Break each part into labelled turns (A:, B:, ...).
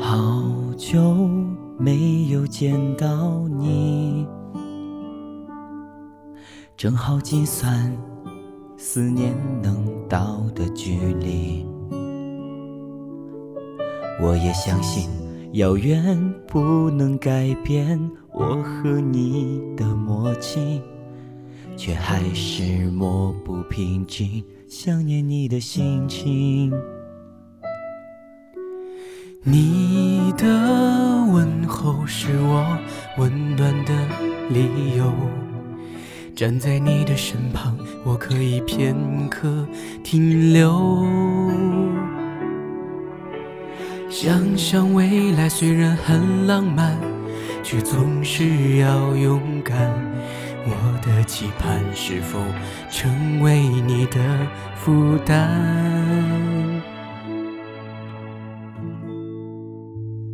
A: 好久没有见到你，正好计算思念能到的距离。我也相信遥远不能改变我和你的默契，却还是抹不平静想念你的心情。
B: 你的问候是我温暖的理由，站在你的身旁，我可以片刻停留。想想未来虽然很浪漫，却总是要勇敢。我的期盼是否成为你的负担？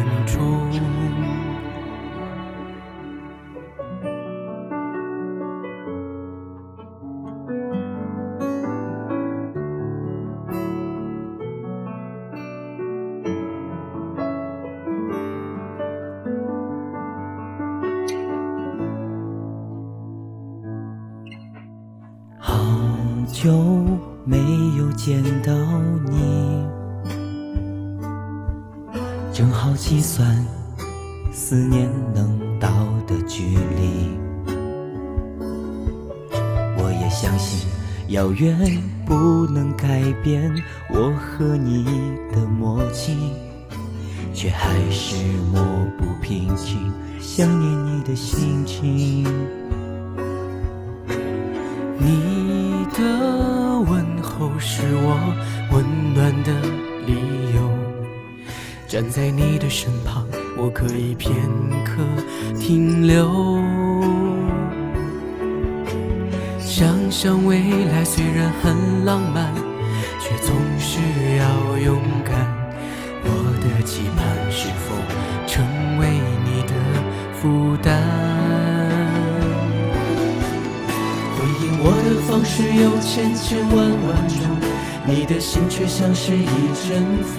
B: 很。
A: 好久没有见到你。正好计算思念能到的距离，我也相信遥远不能改变我和你的默契，却还是抹不平静想念你的心情。
B: 站在你的身旁，我可以片刻停留。想想未来虽然很浪漫，却总是要勇敢。我的期盼是否成为你的负担？回应我的方式有千千万万种，你的心却像是一阵风。